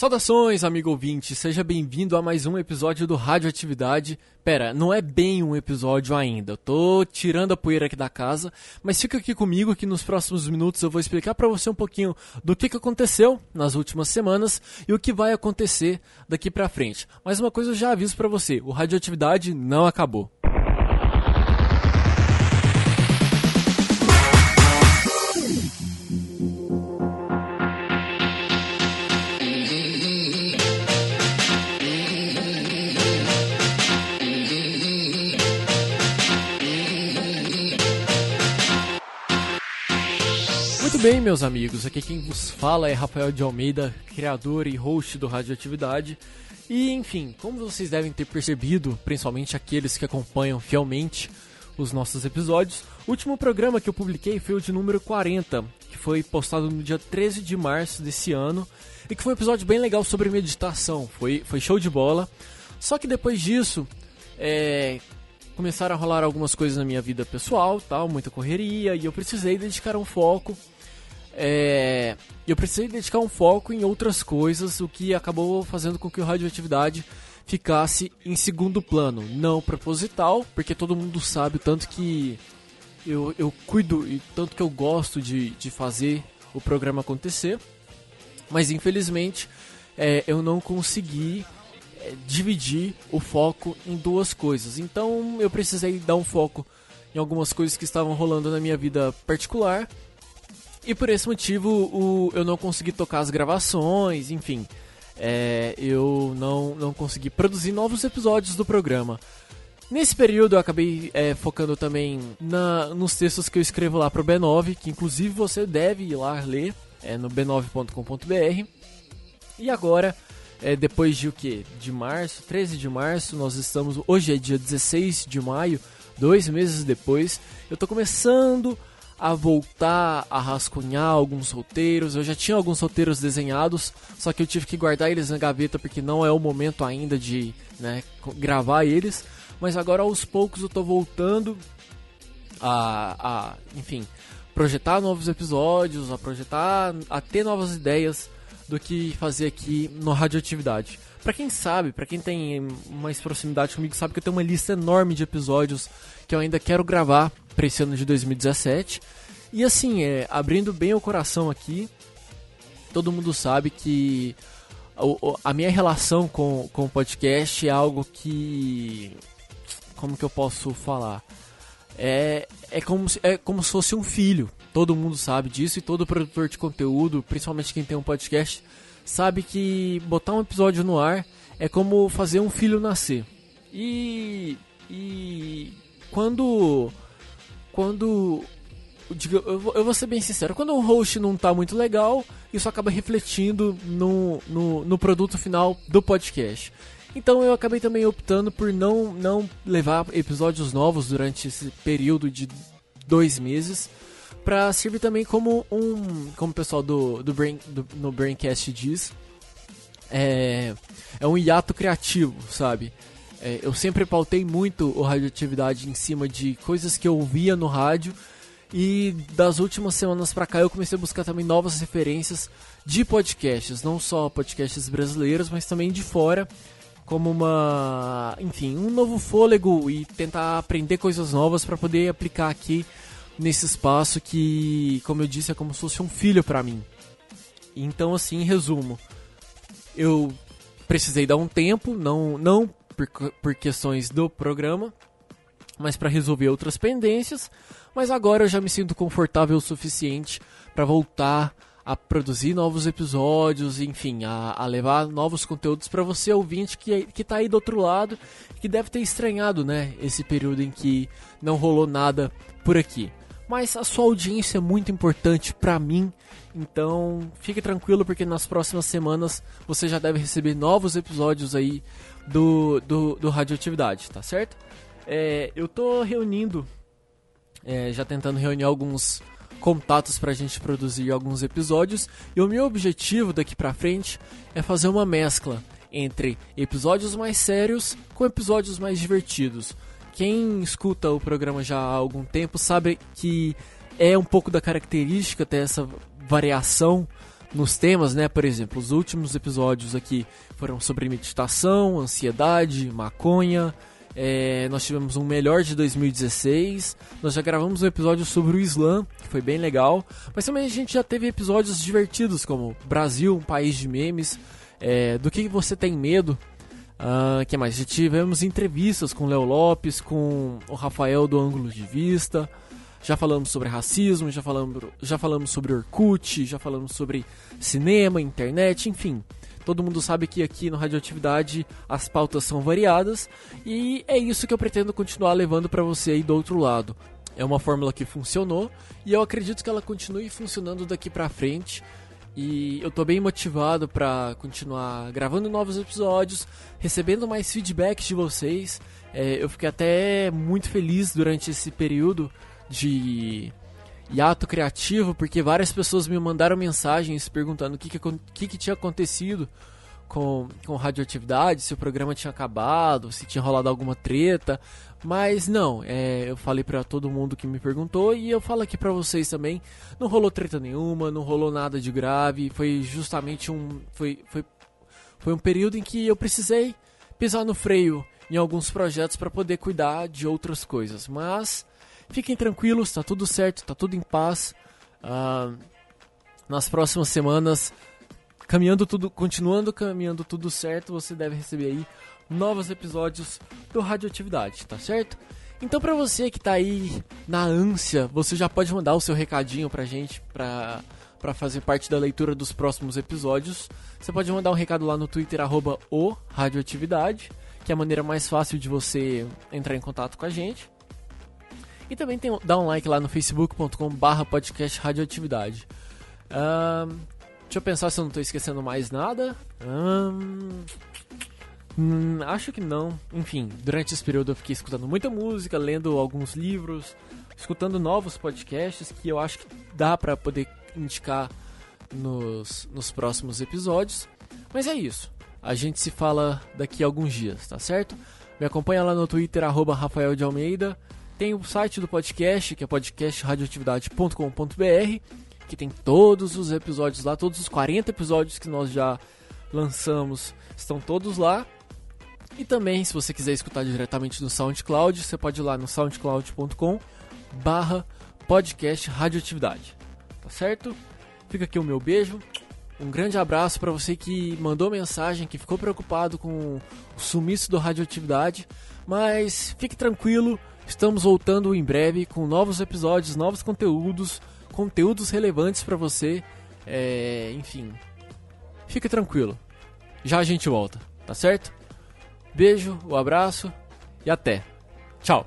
Saudações, amigo ouvinte, seja bem-vindo a mais um episódio do Radioatividade. Pera, não é bem um episódio ainda, eu tô tirando a poeira aqui da casa, mas fica aqui comigo que nos próximos minutos eu vou explicar para você um pouquinho do que, que aconteceu nas últimas semanas e o que vai acontecer daqui pra frente. Mas uma coisa eu já aviso para você, o Radioatividade não acabou. Bem, meus amigos? Aqui quem vos fala é Rafael de Almeida, criador e host do Radioatividade. E, enfim, como vocês devem ter percebido, principalmente aqueles que acompanham fielmente os nossos episódios, o último programa que eu publiquei foi o de número 40, que foi postado no dia 13 de março desse ano, e que foi um episódio bem legal sobre meditação. Foi, foi show de bola. Só que depois disso, é, começaram a rolar algumas coisas na minha vida pessoal, tal, muita correria, e eu precisei dedicar um foco é, eu precisei dedicar um foco em outras coisas, o que acabou fazendo com que o radioatividade ficasse em segundo plano, não proposital, porque todo mundo sabe o tanto que eu, eu cuido e tanto que eu gosto de, de fazer o programa acontecer, mas infelizmente é, eu não consegui é, dividir o foco em duas coisas. Então eu precisei dar um foco em algumas coisas que estavam rolando na minha vida particular e por esse motivo o, eu não consegui tocar as gravações, enfim. É, eu não, não consegui produzir novos episódios do programa. Nesse período eu acabei é, focando também na, nos textos que eu escrevo lá pro B9, que inclusive você deve ir lá ler é, no b9.com.br. E agora, é, depois de o que? De março, 13 de março, nós estamos. Hoje é dia 16 de maio, dois meses depois, eu estou começando a voltar a rascunhar alguns roteiros. Eu já tinha alguns roteiros desenhados, só que eu tive que guardar eles na gaveta porque não é o momento ainda de né, gravar eles. Mas agora aos poucos eu tô voltando a, a, enfim, projetar novos episódios, a projetar, a ter novas ideias do que fazer aqui no Radioatividade. Para quem sabe, para quem tem mais proximidade comigo, sabe que eu tenho uma lista enorme de episódios que eu ainda quero gravar para esse ano de 2017. E assim, é, abrindo bem o coração aqui, todo mundo sabe que a, a minha relação com, com o podcast é algo que. Como que eu posso falar? É, é, como, é como se fosse um filho. Todo mundo sabe disso e todo produtor de conteúdo, principalmente quem tem um podcast, sabe que botar um episódio no ar é como fazer um filho nascer. E. E. Quando quando. Eu vou, ser bem sincero, quando um host não tá muito legal, isso acaba refletindo no, no, no produto final do podcast. Então eu acabei também optando por não, não levar episódios novos durante esse período de dois meses para servir também como um como o pessoal do, do, Brain, do no Braincast diz é, é um hiato criativo sabe? É, eu sempre pautei muito o radioatividade em cima de coisas que eu ouvia no rádio e das últimas semanas para cá eu comecei a buscar também novas referências de podcasts, não só podcasts brasileiros, mas também de fora, como uma, enfim, um novo fôlego e tentar aprender coisas novas para poder aplicar aqui nesse espaço que, como eu disse, é como se fosse um filho para mim. Então, assim, em resumo, eu precisei dar um tempo, não não por, por questões do programa, mas para resolver outras pendências. Mas agora eu já me sinto confortável o suficiente para voltar a produzir novos episódios, enfim, a, a levar novos conteúdos para você ouvinte que, que tá aí do outro lado, que deve ter estranhado, né, esse período em que não rolou nada por aqui. Mas a sua audiência é muito importante para mim, então fique tranquilo porque nas próximas semanas você já deve receber novos episódios aí do, do, do Radioatividade, tá certo? É, eu tô reunindo, é, já tentando reunir alguns contatos pra gente produzir alguns episódios, e o meu objetivo daqui pra frente é fazer uma mescla entre episódios mais sérios com episódios mais divertidos. Quem escuta o programa já há algum tempo sabe que é um pouco da característica ter essa variação nos temas, né? Por exemplo, os últimos episódios aqui foram sobre meditação, ansiedade, maconha. É, nós tivemos um melhor de 2016. Nós já gravamos um episódio sobre o Islã, que foi bem legal. Mas também a gente já teve episódios divertidos, como Brasil, um país de memes. É, do que você tem medo? Uh, que mais? Já tivemos entrevistas com Léo Lopes, com o Rafael do Ângulo de Vista. Já falamos sobre racismo, já falamos, já falamos sobre Orkut, já falamos sobre cinema, internet, enfim. Todo mundo sabe que aqui no Radioatividade as pautas são variadas e é isso que eu pretendo continuar levando para você aí do outro lado. É uma fórmula que funcionou e eu acredito que ela continue funcionando daqui para frente. E eu tô bem motivado para continuar gravando novos episódios, recebendo mais feedbacks de vocês. É, eu fiquei até muito feliz durante esse período de hiato criativo, porque várias pessoas me mandaram mensagens perguntando o que, que, que, que tinha acontecido com, com radioatividade, se o programa tinha acabado, se tinha rolado alguma treta. Mas não, é, eu falei para todo mundo que me perguntou e eu falo aqui para vocês também. Não rolou treta nenhuma, não rolou nada de grave. Foi justamente um. Foi, foi, foi um período em que eu precisei pisar no freio em alguns projetos para poder cuidar de outras coisas. Mas Fiquem tranquilos, tá tudo certo, tá tudo em paz. Uh, nas próximas semanas, caminhando tudo, continuando caminhando tudo certo, você deve receber aí novos episódios do Radioatividade, tá certo? Então para você que tá aí na ânsia, você já pode mandar o seu recadinho pra gente, pra, pra fazer parte da leitura dos próximos episódios. Você pode mandar um recado lá no Twitter, arroba o Radioatividade, que é a maneira mais fácil de você entrar em contato com a gente. E também tem, dá um like lá no facebook.com barra podcast radioatividade. Um, deixa eu pensar se eu não estou esquecendo mais nada. Um, hum, acho que não. Enfim, durante esse período eu fiquei escutando muita música, lendo alguns livros, escutando novos podcasts que eu acho que dá para poder indicar nos, nos próximos episódios. Mas é isso. A gente se fala daqui a alguns dias, tá certo? Me acompanha lá no Twitter, arroba Rafael de Almeida. Tem o site do podcast, que é podcastradioatividade.com.br, que tem todos os episódios lá, todos os 40 episódios que nós já lançamos estão todos lá. E também, se você quiser escutar diretamente no SoundCloud, você pode ir lá no soundcloud.com barra podcast radioatividade. Tá certo? Fica aqui o meu beijo. Um grande abraço para você que mandou mensagem, que ficou preocupado com o sumiço do radioatividade. Mas fique tranquilo, Estamos voltando em breve com novos episódios, novos conteúdos, conteúdos relevantes para você. É, enfim, fique tranquilo. Já a gente volta, tá certo? Beijo, um abraço e até. Tchau.